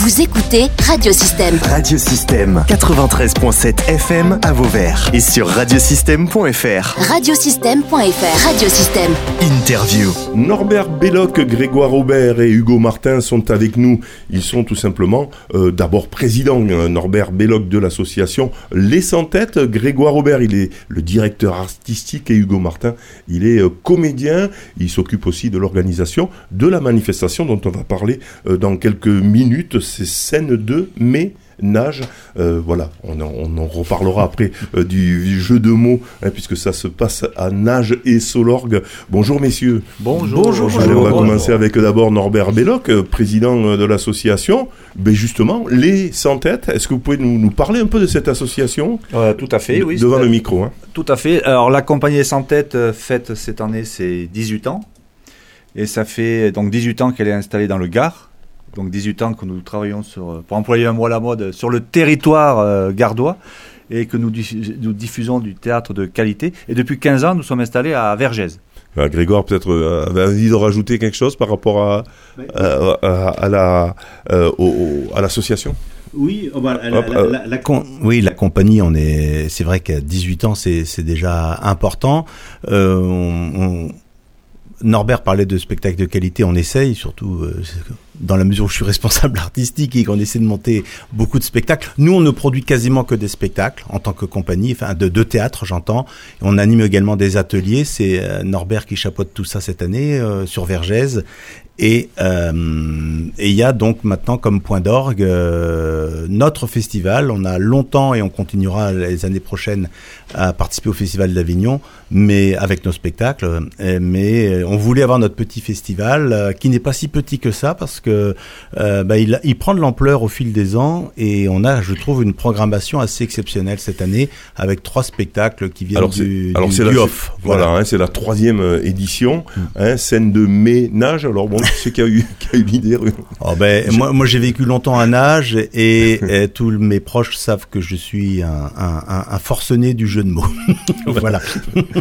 Vous écoutez Radiosystème. Radiosystème 93.7 FM à Vauvert et sur radiosystème.fr. Radiosystème.fr. Radiosystème. Interview. Norbert Belloc, Grégoire Aubert et Hugo Martin sont avec nous. Ils sont tout simplement euh, d'abord président euh, Norbert Belloc de l'association Les Sans Têtes. Grégoire Aubert, il est le directeur artistique et Hugo Martin, il est euh, comédien. Il s'occupe aussi de l'organisation de la manifestation dont on va parler euh, dans quelques minutes. C'est scène de mai nage. Euh, voilà, on en, on en reparlera après euh, du jeu de mots, hein, puisque ça se passe à Nage et Solorgue. Bonjour messieurs. Bonjour. Bonjour. Allez, on va commencer avec d'abord Norbert Belloc, euh, président de l'association. Ben justement, les sans têtes, est-ce que vous pouvez nous, nous parler un peu de cette association? Euh, tout à fait, oui. Devant le micro. Hein. Tout à fait. Alors, la compagnie Sans Tête fête cette année ses 18 ans. Et ça fait donc 18 ans qu'elle est installée dans le Gard. Donc 18 ans que nous travaillons sur, euh, pour employer un mot à la mode, sur le territoire euh, gardois et que nous, diffu- nous diffusons du théâtre de qualité. Et depuis 15 ans, nous sommes installés à Vergès. Euh, Grégoire, peut-être euh, avait envie de rajouter quelque chose par rapport à, à, à- à la, euh, à l'association? Oui, oh, bah, la, Hop, la- la- la com- oui, la compagnie, on est, c'est vrai qu'à 18 ans, c'est, c'est déjà important. Euh, on- on- Norbert parlait de spectacles de qualité, on essaye, surtout euh, dans la mesure où je suis responsable artistique et qu'on essaie de monter beaucoup de spectacles. Nous, on ne produit quasiment que des spectacles en tant que compagnie, enfin de, de théâtre, j'entends. On anime également des ateliers. C'est euh, Norbert qui chapeaute tout ça cette année euh, sur Vergès. Et euh, et il y a donc maintenant comme point d'orgue euh, notre festival. On a longtemps et on continuera les années prochaines à participer au Festival d'Avignon, mais avec nos spectacles. Euh, Mais euh, on voulait avoir notre petit festival euh, qui n'est pas si petit que ça parce que euh, bah, il, il prend de l'ampleur au fil des ans et on a, je trouve, une programmation assez exceptionnelle cette année avec trois spectacles qui viennent Alors du, alors du- du la, off. voilà, hein, c'est la troisième euh, édition, Mm. hein, scène de ménage. Alors bon, c'est qui a eu, qui a eu l'idée Oh ben, moi, moi j'ai vécu longtemps à Nage et, et tous mes proches savent que je suis un, un, un, un forcené du jeu de mots. voilà.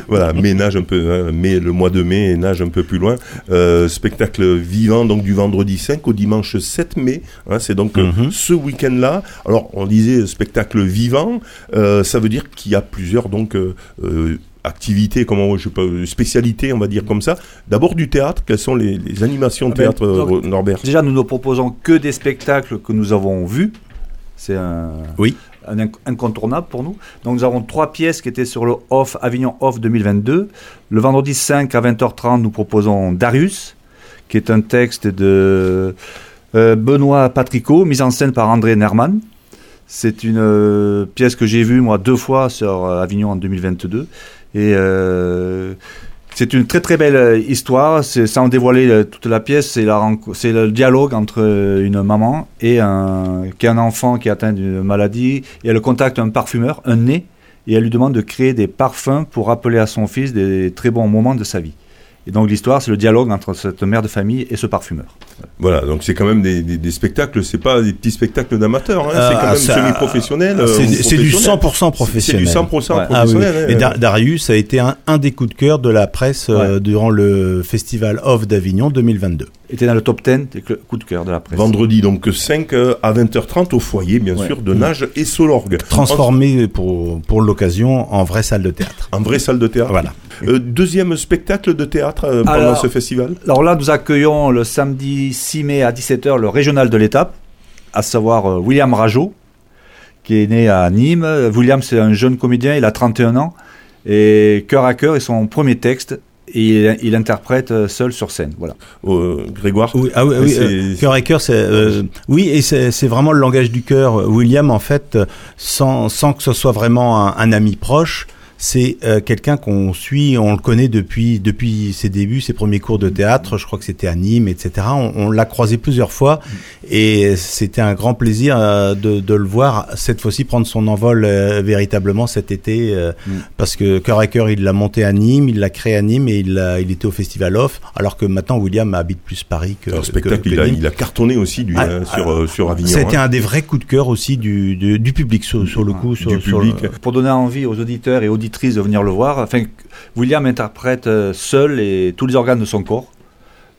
Voilà, mais nage un peu, hein, mai, le mois de mai, et nage un peu plus loin. Euh, spectacle vivant donc du vendredi 5 au dimanche 7 mai. hein, c'est donc euh, Mhm. ce week-end-là. Alors on disait spectacle vivant, euh, ça veut dire qu'il y a plusieurs donc euh, activités, comment je sais pas, spécialités, on va dire comme ça. D'abord du théâtre. Quelles sont les, les animations de Ah ben, théâtre, euh, donc, Norbert? Déjà, nous ne proposons que des spectacles que nous avons vus. C'est un, Oui. un inc- incontournable pour nous. Donc, nous avons trois pièces qui étaient sur le Off, Avignon Off 2022. Le vendredi 5 à 20h30, nous proposons Darius, qui est un texte de euh, Benoît Patricot, mise en scène par André Nerman. C'est une euh, pièce que j'ai vue, moi, deux fois sur euh, Avignon en 2022. Et euh, c'est une très très belle euh, histoire. Sans dévoiler euh, toute la pièce. C'est le dialogue entre une maman et un qui un enfant qui est atteint d'une maladie. Et elle contacte un parfumeur, un nez, et elle lui demande de créer des parfums pour rappeler à son fils des très bons moments de sa vie. Et donc l'histoire, c'est le dialogue entre cette mère de famille et ce parfumeur. Voilà, donc c'est quand même des, des, des spectacles, c'est pas des petits spectacles d'amateurs, hein, c'est quand Ah, même semi-professionnel. euh, C'est c'est du professionnel. 100% C'est professionnel. du 100% Ouais. Ah oui, oui. professionnel. hein. Et Dar- Darius a été un, un des coups de cœur de la presse euh, durant le festival Off d'Avignon 2022. Était dans le top 10 des coups de cœur de la presse. Vendredi donc 5 euh, à 20h30 au foyer bien Ouais. sûr de Nage et Solorgue. Transformé pour, pour l'occasion en vraie salle de théâtre. En, en vraie salle de théâtre. Voilà. Euh, deuxième spectacle de théâtre euh, pendant Alors- ce festival. Alors là, nous accueillons le samedi 6 mai à 17h le régional de l'étape, à savoir euh, William Rajot, qui est né à Nîmes. Euh, William, c'est un jeune comédien, il a 31 ans, et cœur à cœur est son premier texte, et il, il interprète seul sur scène. Voilà. Euh, Grégoire. Oui, ah oui, oui, C'est- euh, cœur et cœur, c'est euh, oui, et c'est vraiment le langage du cœur. William, en fait, sans sans que ce soit vraiment un, un ami proche, c'est euh, quelqu'un qu'on suit, on le connaît depuis depuis ses débuts, ses premiers cours de théâtre. Je crois que c'était à Nîmes, etc. On, on l'a croisé plusieurs fois, et c'était un grand plaisir euh, de, de le voir cette fois-ci prendre son envol euh, véritablement cet été, euh, Mm. parce que cœur à cœur, il l'a monté à Nîmes, il l'a créé à Nîmes, et il, était au festival off, alors que maintenant William habite plus Paris que que- spectacle, que il, a, il a cartonné aussi du, Ah, hein, sur, alors, euh, sur Avignon. C'était hein. un des vrais coups de cœur aussi du, du, du public sur, sur le coup. Sur, du sur public. le- Pour donner envie aux auditeurs et de venir le voir, enfin, William interprète euh, seul et tous les organes de son corps.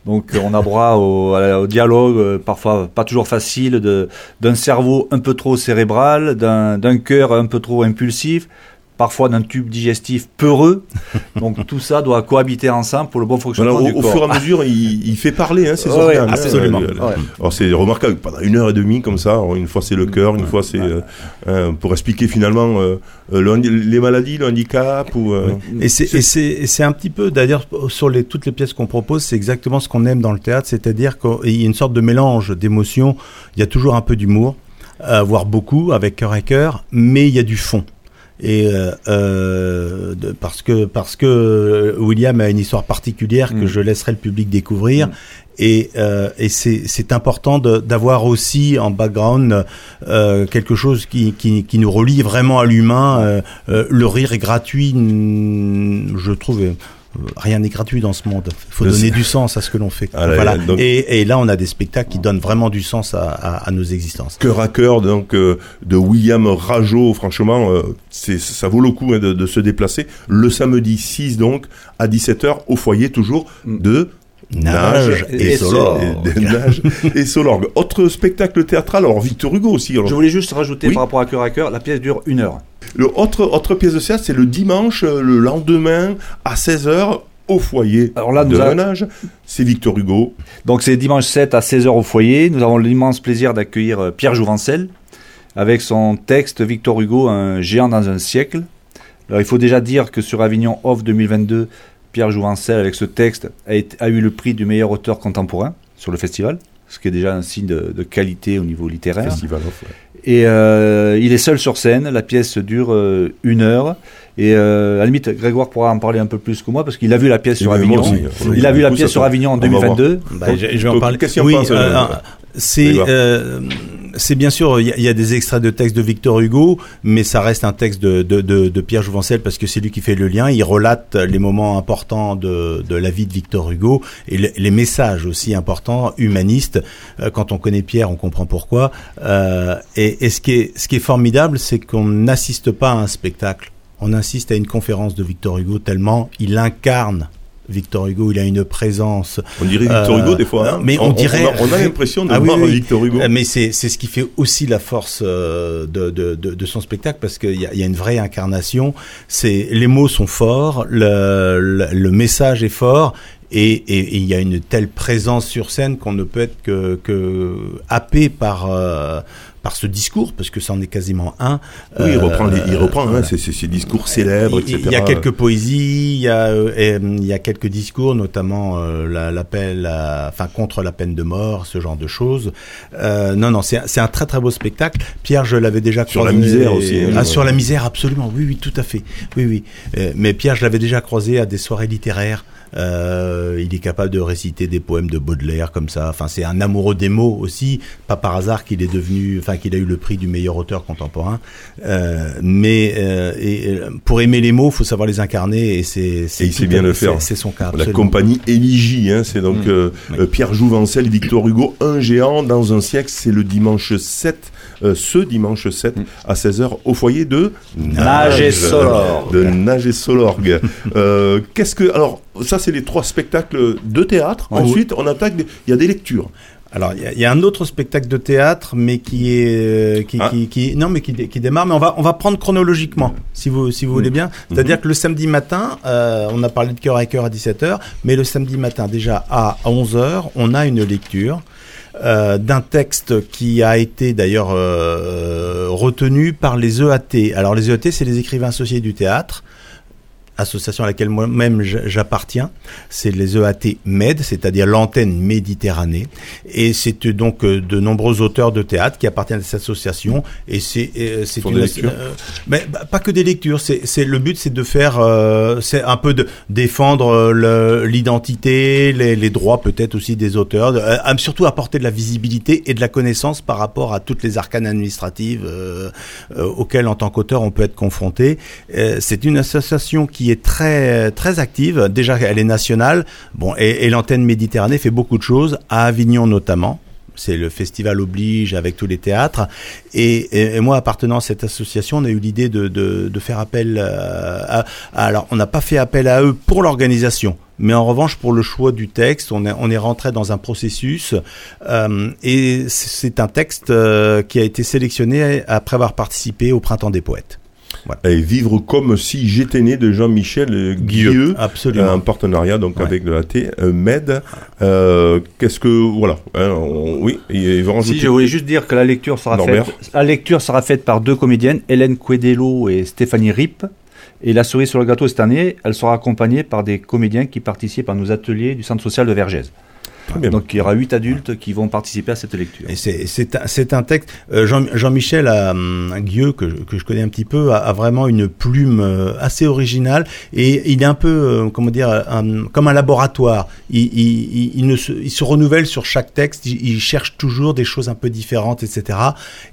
Donc on a droit au, au dialogue, parfois pas toujours facile, d'un cerveau un peu trop cérébral, d'un cœur un peu trop impulsif, parfois d'un tube digestif peureux. Donc tout ça doit cohabiter ensemble pour le bon fonctionnement du au, corps. Au fur et à mesure, il, fait parler hein, ces organes. Hein. absolument. Alors c'est remarquable, pendant une heure et demie comme ça, une fois c'est le cœur, une fois c'est euh, hein, pour expliquer finalement euh, euh, les maladies, le handicap. Ou, Et c'est un petit peu, d'ailleurs, sur les, toutes les pièces qu'on propose, c'est exactement ce qu'on aime dans le théâtre, c'est-à-dire qu'il y a une sorte de mélange d'émotions, il y a toujours un peu d'humour, voire beaucoup avec cœur et cœur, mais il y a du fond et euh, euh, de, parce que parce que William a une histoire particulière que mm. je laisserai le public découvrir mm. et, euh, et c'est important d'avoir aussi en background euh, quelque chose qui, qui, qui, nous relie vraiment à l'humain. Euh, euh, le rire est gratuit, je trouve rien n'est gratuit dans ce monde. Il faut donner du sens à ce que l'on fait. Ah voilà. et, et, là, on a des spectacles qui donnent vraiment du sens à, à, nos existences. Cœur à cœur, donc euh, de William Rajot, franchement, euh, c'est ça vaut le coup hein, de, de, se déplacer. Le samedi 6 donc à 17h au foyer toujours mm. de Nage, et, et, Nage et Solorgue. Autre spectacle théâtral, alors Victor Hugo aussi. Je voulais juste rajouter par rapport à Cœur à Cœur, la pièce dure une heure. Le autre, autre pièce de théâtre, c'est le dimanche, euh, le lendemain, à 16h, au foyer Alors là, nous de Nage. C'est Victor Hugo. Donc c'est dimanche 7 à 16h au foyer. Nous avons l'immense plaisir d'accueillir euh, Pierre Jouvencel avec son texte Victor Hugo, un géant dans un siècle. Alors il faut déjà dire que sur Avignon Off 2022, Pierre Jouvencel, avec ce texte, a, eu le prix du meilleur auteur contemporain sur le festival, ce qui est déjà un signe de, qualité au niveau littéraire. Festival Et euh, il est seul sur scène, la pièce dure euh, une heure. Et euh, à la limite, Grégoire pourra en parler un peu plus que moi parce qu'il a vu la pièce sur Avignon. il a vu la pièce sur Avignon en 2022. Bah, je, vais en parler. Qu'est-ce oui, c'est euh, c'est bien sûr, il y, a des extraits de textes de Victor Hugo, mais ça reste un texte de, de, Pierre Jouvencel parce que c'est lui qui fait le lien. Il relate les moments importants de, la vie de Victor Hugo et les messages aussi importants, humanistes. Euh, quand on connaît Pierre, on comprend pourquoi. Euh, et, et ce, qui est, ce qui est formidable, c'est qu'on n'assiste pas à un spectacle. On insiste à une conférence de Victor Hugo tellement il incarne Victor Hugo, il a une présence. On dirait Victor Hugo des fois. Hein. mais on, dirait. On a, l'impression de ah voir Victor Hugo. Mais c'est ce qui fait aussi la force euh, de, de, de, de son spectacle parce qu'il y a, y a une vraie incarnation. C'est les mots sont forts, le, le, le message est fort et, il y a une telle présence sur scène qu'on ne peut être que, que happé par euh, par ce discours, parce que c'en est quasiment un. Oui, il reprend, il euh, reprend hein, ces, discours célèbres, etc. Il y a quelques poésies, il y a, euh, il y a quelques discours, notamment l'appel, enfin contre la peine de mort, ce genre de choses. non, non, c'est un très très beau spectacle. Pierre, je l'avais déjà sur la misère aussi. Hein, ah, sur la misère, absolument. Oui, oui, tout à fait. Oui, oui. mais Pierre, je l'avais déjà croisé à des soirées littéraires. Euh, il est capable de réciter des poèmes de Baudelaire comme ça. Enfin, c'est un amoureux des mots aussi. Pas par hasard qu'il est devenu, enfin, qu'il a eu le prix du meilleur auteur contemporain. Euh, mais euh, et, pour aimer les mots, faut savoir les incarner et c'est. il sait bien le faire. C'est son cas. La compagnie Éligie, hein, c'est donc mmh. Pierre Jouvencel, Victor Hugo, un géant dans un siècle. C'est le dimanche 7 ce dimanche 7 mm. à 16h au foyer de Nage et Solorgue. De Nage et Solorgue. Qu'est-ce que alors ça, c'est les trois spectacles de théâtre. Ensuite, on attaque. Il y a des lectures. Alors, il y, a un autre spectacle de théâtre, mais qui est, qui, ah. qui, non, mais qui, qui, démarre. Mais on va, on va prendre chronologiquement, si vous, si vous voulez bien. C'est-à-dire mhm. que le samedi matin, euh, on a parlé de cœur à cœur à 17h, mais le samedi matin, déjà à 11h, on a une lecture. Euh, d'un texte qui a été d'ailleurs euh, retenu par les EAT. Alors les EAT, c'est les écrivains associés du théâtre association à laquelle moi-même j'appartiens, c'est les EAT MED, c'est-à-dire l'antenne Méditerranée, et c'est euh, donc euh, de nombreux auteurs de théâtre qui appartiennent à cette association, et c'est c'est une euh, mais bah, pas que des lectures, c'est le but c'est de faire c'est un peu de défendre l'identité, les, les, droits peut-être aussi des auteurs, surtout apporter de la visibilité et de la connaissance par rapport à toutes les arcanes administratives auxquelles en tant qu'auteur on peut être confronté. c'est une association qui est très très active. Déjà, elle est nationale. Bon, et, l'antenne Méditerranée fait beaucoup de choses à Avignon notamment c'est le festival oblige avec tous les théâtres. Et, moi, appartenant à cette association, on a eu l'idée de, de, faire appel euh, à, à, alors on n'a pas fait appel à eux pour l'organisation. Mais en revanche, pour le choix du texte, on est, on est rentré dans un processus euh, et c'est un texte euh, qui a été sélectionné après avoir participé au Printemps des Poètes. Et vivre comme si j'étais né de Jean-Michel Guilleux, absolument, un partenariat donc ouais. avec de la T, euh, Med. Euh, Qu'est-ce que voilà, hein, on, oui, il va Si je voulais juste dire que la lecture sera Norbert. faite, la lecture sera faite par deux comédiennes, Hélène Quedello et Stéphanie Rip. Et la cerise sur le gâteau cette année, elle sera accompagnée par des comédiens qui participent à nos ateliers du centre social de Vergès. Donc il y aura huit adultes qui vont participer à cette lecture. Et c'est un, un, texte. Euh, Jean-Michel Jean Guieux, que, que, je connais un petit peu, a, a, vraiment une plume euh, assez originale et il est un peu, euh, comment dire, un, comme un laboratoire. Il, il, il, ne se, il, se, renouvelle sur chaque texte. Il, cherche toujours des choses un peu différentes, etc.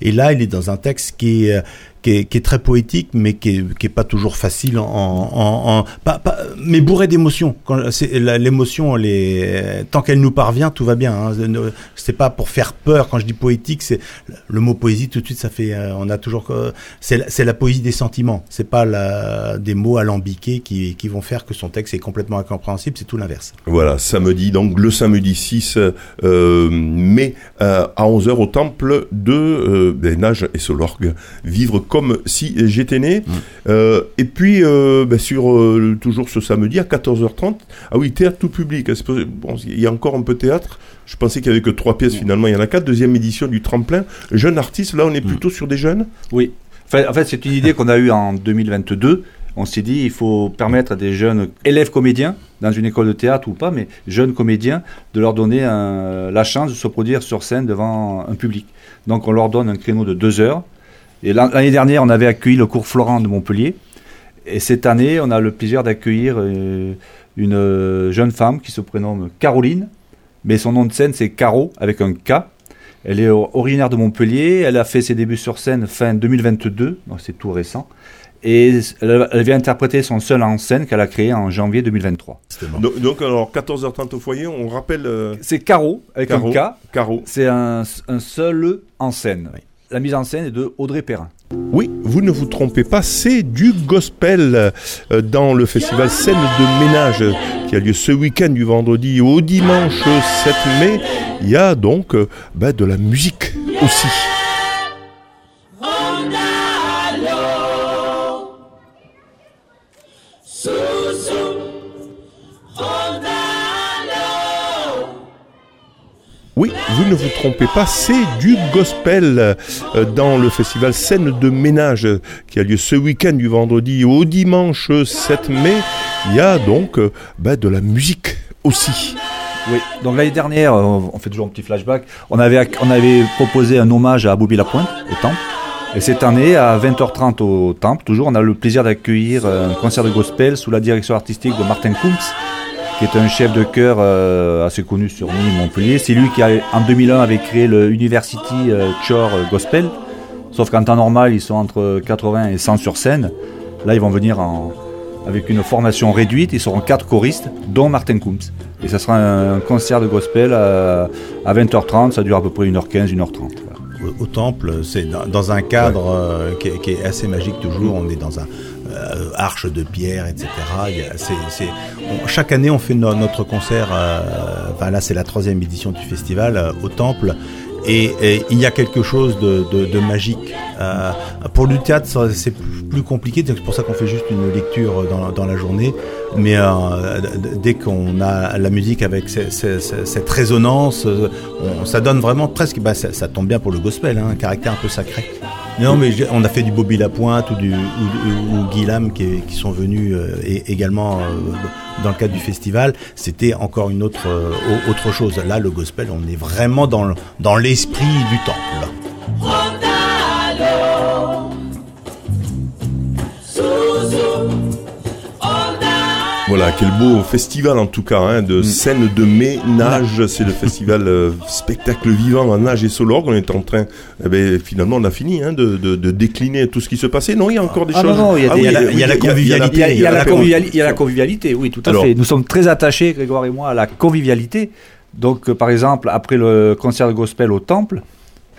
Et là, il est dans un texte qui est qui est, très poétique, mais qui est, pas toujours facile en, pas, mais bourré d'émotions. L'émotion, tant qu'elle nous parvient, tout va bien. Hein. C'est pas pour faire peur. Quand je dis poétique, c'est le mot poésie tout de suite, ça fait, euh, on a toujours, c'est la, poésie des sentiments. C'est pas des mots alambiqués qui, qui vont faire que son texte est complètement incompréhensible. C'est tout l'inverse. Voilà, samedi, donc le samedi 6 euh, mai euh, à 11h au temple de euh, et Solorgue. Vivre comme si j'étais né. Mmh. Euh, et puis, euh, ben sur euh, toujours ce samedi à 14h30, ah oui, théâtre tout public. Bon, il y a encore un peu de théâtre. Je pensais qu'il n'y avait que trois pièces, mmh. finalement, il y en a quatre. Deuxième édition du tremplin. Jeune artiste, là, on est plutôt mmh. sur des jeunes? Oui. Enfin, en fait, c'est une idée qu'on a eue en 2022 on s'est dit il faut permettre à des jeunes élèves comédiens dans une école de théâtre ou pas, mais jeunes comédiens, de leur donner un, la chance de se produire sur scène devant un public. Donc on leur donne un créneau de deux heures et l'année dernière, on avait accueilli le cours Florent de Montpellier. Et cette année, on a le plaisir d'accueillir euh, une jeune femme qui se prénomme Caroline, mais son nom de scène c'est Caro avec un K. Elle est originaire de Montpellier, elle a fait ses débuts sur scène fin 2022, donc c'est tout récent. Et elle, elle, vient interpréter son seul en scène qu'elle a créé en janvier 2023. Bon. Donc, donc, alors 14h30 au foyer, on rappelle. Euh... C'est Caro avec Caro, un K. Caro. C'est un, un, seul en scène. Oui. La mise en scène est de Audrey Perrin. Oui, vous ne vous trompez pas, c'est du gospel dans le festival Scène de ménage qui a lieu ce week-end du vendredi au dimanche 7 mai. Il y a donc bah, de la musique aussi. Oui, vous ne vous trompez pas, c'est du gospel dans le festival Scène de ménage qui a lieu ce week-end du vendredi au dimanche 7 mai. Il y a donc bah, de la musique aussi. Oui, donc l'année dernière, on fait toujours un petit flashback, on avait, proposé un hommage à Bobby Lapointe au temple. Et cette année, à 20h30 au temple, toujours, on a le plaisir d'accueillir un concert de gospel sous la direction artistique de Martin Kumps, qui est un chef de chœur euh, assez connu sur Montpellier. C'est lui qui, a, en 2001, avait créé le University euh, Chore Gospel. Sauf qu'en temps normal, ils sont entre 80 et 100 sur scène. Là, ils vont venir en, avec une formation réduite. Ils seront quatre choristes, dont Martin Kumps. Et ça sera un, concert de gospel à, à 20h30. Ça dure à peu près 1h15, 1h30. Voilà au temple, c'est dans, un cadre euh, qui, est, qui, est, assez magique toujours. On est dans un euh, arche de pierre, etc. Chaque année, on fait no, notre concert. Euh, là, c'est la troisième édition du festival euh, au temple. Et, il y a quelque chose de, magique. Euh, pour le théâtre, c'est plus compliqué, c'est pour ça qu'on fait juste une lecture dans, la journée. Mais dès qu'on a la musique avec cette résonance, on, ça donne vraiment presque, bah, ça, ça, tombe bien pour le gospel, hein, un caractère un peu sacré. Non, mais on a fait du Bobby Lapointe ou, du, ou, Guy Lam qui, sont venus euh, également euh, dans le cadre du festival. C'était encore une autre, euh, autre chose. Là, le gospel, on est vraiment dans, dans l'esprit du temple. Voilà, quel beau festival en tout cas, hein, de mm. scène de ménage. C'est le festival euh, spectacle vivant en nage et solorgue. On est en train, eh ben, finalement, on a fini hein, de, de, de, décliner tout ce qui se passait. Non, il y a encore des ah, choses. Non, non, il y a, ah, oui, il y a la convivialité. Il y a la convivialité, oui, tout à Alors, fait. Nous sommes très attachés, Grégoire et moi, à la convivialité. Donc, euh, par exemple, après le concert de gospel au temple,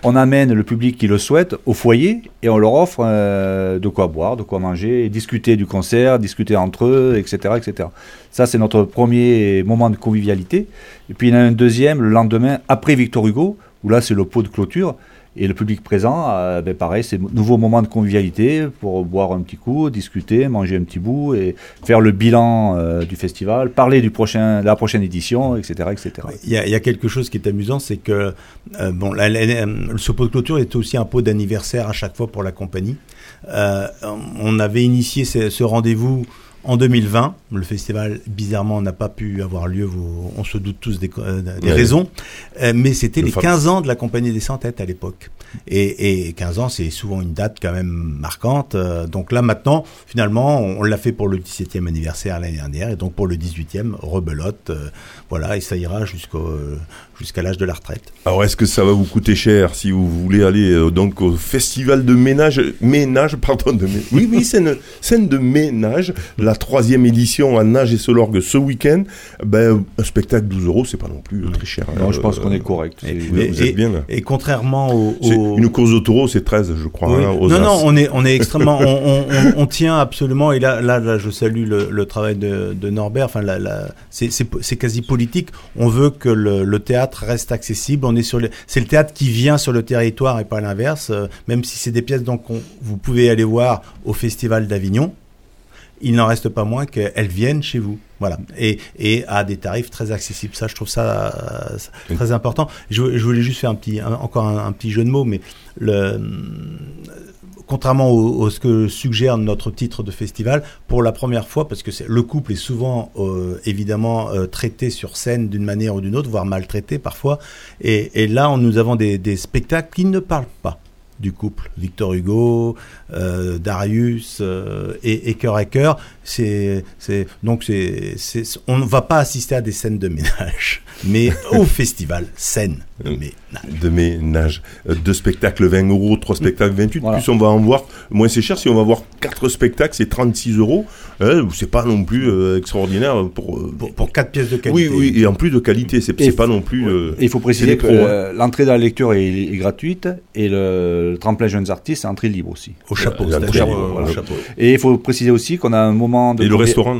on amène le public qui le souhaite au foyer et on leur offre euh, de quoi boire, de quoi manger, discuter du concert, discuter entre eux, etc. etc. Ça, c'est notre premier moment de convivialité. Et puis il y en a un deuxième le lendemain, après Victor Hugo, où là, c'est le pot de clôture. Et le public présent, euh, ben pareil, c'est nouveau moment de convivialité pour boire un petit coup, discuter, manger un petit bout et faire le bilan euh, du festival, parler du prochain, de la prochaine édition, etc. etc. Il y, a, quelque chose qui est amusant, c'est que euh, bon, la, la- ce pot de clôture est aussi un pot d'anniversaire à chaque fois pour la compagnie. Euh, on avait initié ce rendez-vous en 2020. Le festival, bizarrement, n'a pas pu avoir lieu. Vous- on se doute tous des, euh, des Ouais. raisons. Euh, mais c'était Le les fameux- 15 ans de la compagnie des 100 têtes à l'époque. Et, et 15 ans, c'est souvent une date quand même marquante. Euh, donc là, maintenant, finalement, on, on l'a fait pour le 17e anniversaire l'année dernière. Et donc pour le 18e, rebelote. voilà, et ça ira jusqu'au jusqu'à l'âge de la retraite. Alors est-ce que ça va vous coûter cher si vous voulez aller donc au festival de ménage, ménage pardon de oui oui scène scène de ménage, la troisième édition à Nage et Solorgue ce week-end. Ben un spectacle 12 euros c'est pas non plus euh, très cher. Non, je pense Euh, qu'on est correct. Et- Vous, et- vous êtes bien là. Et contrairement au, au- Une course de taureau c'est 13 je crois. Oui. hein, aux non, As. non, on est, on est extrêmement, on, on, on- on tient absolument, et là, là, là je salue le, le travail de, de Norbert, enfin, la, la- c'est- quasi politique. On veut que le, le théâtre reste accessible. On est sur le, c'est le théâtre qui vient sur le territoire et pas l'inverse. Euh, Même si c'est des pièces donc on- vous pouvez aller voir au Festival d'Avignon, il n'en reste pas moins qu'elles viennent chez vous. Voilà. Et, à des tarifs très accessibles. Ça, je trouve ça euh, très important. Je, voulais juste faire encore un, petit jeu de mots, mais le, contrairement au, ce que suggère notre titre de festival, pour la première fois, parce que le couple est souvent euh, évidemment euh, traité sur scène d'une manière ou d'une autre, voire maltraité parfois, et, là nous avons des spectacles qui ne parlent pas du couple. Victor Hugo, euh, Darius euh, et, et Cœur à Cœur. C'est, c'est, donc c'est, c'est, on ne va pas assister à des scènes de ménage, mais au festival, scène de ménage. de ménage. Euh, Deux spectacles 20 euros, trois spectacles 28. Voilà. Plus on va en voir, moins c'est cher. Si on va voir quatre spectacles, c'est 36 euros. Euh, c'est pas non plus euh, extraordinaire pour. euh, Pour, pour quatre pièces de oui, qualité. oui, et en plus de qualité, c'est pas non plus. euh, il faut préciser que hein. euh, l'entrée dans la lecture est, est gratuite et le, le tremplin jeunes artistes est entrée libre aussi. Au chapeau, Euh, euh, voilà. au chapeau. Et il faut préciser aussi qu'on a un moment de Et le restaurant,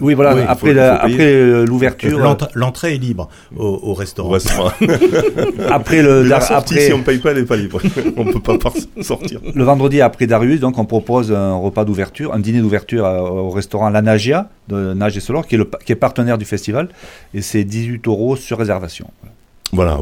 Oui, voilà. Oui, il faut- après il la- faut payer. après euh, l'ouverture, L'entrée- L'entrée est libre au, au au restaurant. restaurant. après le la dar- sortie, après si on paye pas, elle est pas libre. on peut pas sortir. le vendredi après Darius, donc on propose un repas d'ouverture, un dîner d'ouverture à- au restaurant La Nagia de Nage et Solor, qui est, le, qui est partenaire du festival, et c'est 18 euros sur réservation. Voilà,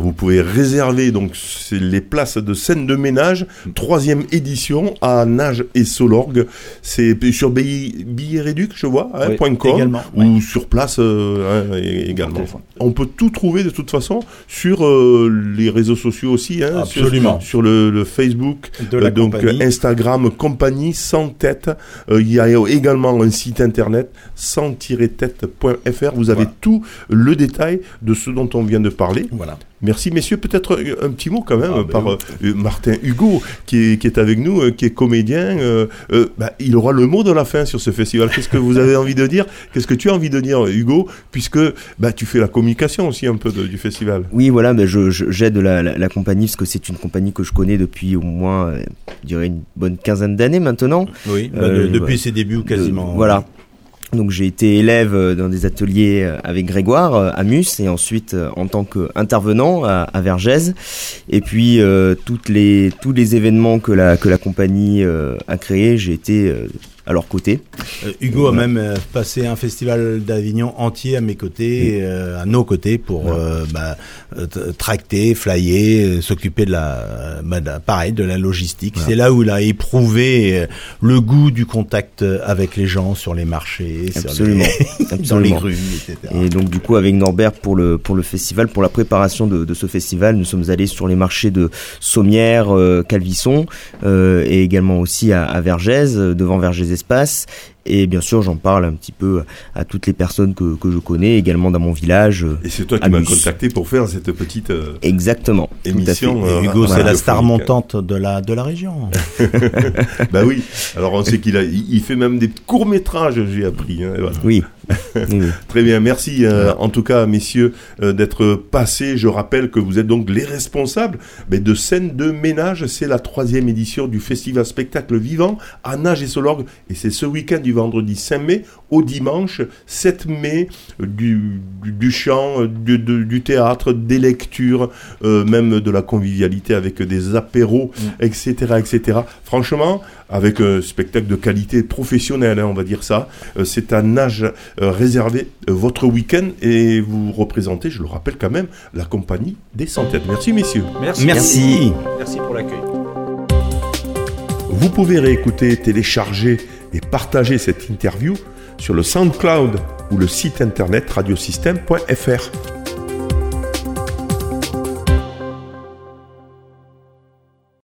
vous pouvez réserver donc les places de scène de ménage, troisième édition à Nage et Solorgue. C'est sur billet, billet réduc, je vois, hein, Oui, point .com, ou sur place euh, hein, également. On peut tout trouver de toute façon sur euh, les réseaux sociaux aussi, hein, sur- Absolument. sur, le, le Facebook, De la euh, donc compagnie. Instagram, compagnie sans tête. Il y a également un site internet sans-tête.fr. Vous avez Voilà. tout le détail de ce dont on vient de parler. Voilà. Merci messieurs, peut-être euh, un petit mot quand même Ah, ben par oui. euh, euh, Martin Hugo qui est, qui est avec nous, euh, qui est comédien. euh, euh, bah, il aura le mot de la fin sur ce festival. Qu'est-ce que vous avez envie de dire? Qu'est-ce que tu as envie de dire Hugo? Puisque bah, tu fais la communication aussi un peu de- du festival. Oui, voilà, ben je, je- j'aide la, la, la compagnie parce que c'est une compagnie que je connais depuis au moins, euh, je dirais, une bonne quinzaine d'années maintenant. Oui, bah, de- depuis ses débuts quasiment. De- voilà. Donc j'ai été élève euh, dans des ateliers euh, avec Grégoire euh, à Mus et ensuite en tant qu'intervenant à, à Vergès. Et puis euh, les, tous les événements que la, que la compagnie a créés, j'ai été à leur côté. Euh, Hugo a même euh, passé un festival d'Avignon entier à mes côtés, euh, à nos côtés, pour euh, bah, tracter, flyer, s'occuper de la, bah, de la- pareil, de la logistique. C'est là où il a éprouvé le goût du contact avec les gens sur les marchés, sur Absolument. les- dans les grues, etc. Et donc du coup avec Norbert pour le pour le festival, pour la préparation de, de ce festival, nous sommes allés sur les marchés de Sommières, Calvisson et également aussi à, à Vergès, devant Vergès Espace. Et bien sûr j'en parle un petit peu à toutes les personnes que, que je connais, également dans mon village. Et c'est toi qui m'as contacté pour faire cette petite euh, Exactement. émission. Et euh, Hugo, c'est la star montante de la, de la région. Bah oui. Alors on sait qu'il a, il fait même des courts métrages, j'ai appris. hein, voilà. Oui. Très bien, merci euh, en tout cas, messieurs, euh, d'être passés. Je rappelle que vous êtes donc les responsables mais de scène de ménage. C'est la troisième édition du festival spectacle vivant à Nage et Solorgue. Et c'est ce week-end du vendredi 5 mai au dimanche 7 mai, du, du, chant, du, du, théâtre, des lectures, euh, même de la convivialité avec des apéros, etc., mm. etc. Franchement, avec un spectacle de qualité professionnelle, hein, on va dire ça. Euh, c'est un âge euh, réservé euh, votre week-end et vous représentez, je le rappelle quand même, la compagnie des centaines. Merci messieurs. Merci. Merci, Merci pour l'accueil. Vous pouvez réécouter, télécharger et partager cette interview sur le SoundCloud ou le site internet radiosystème.fr.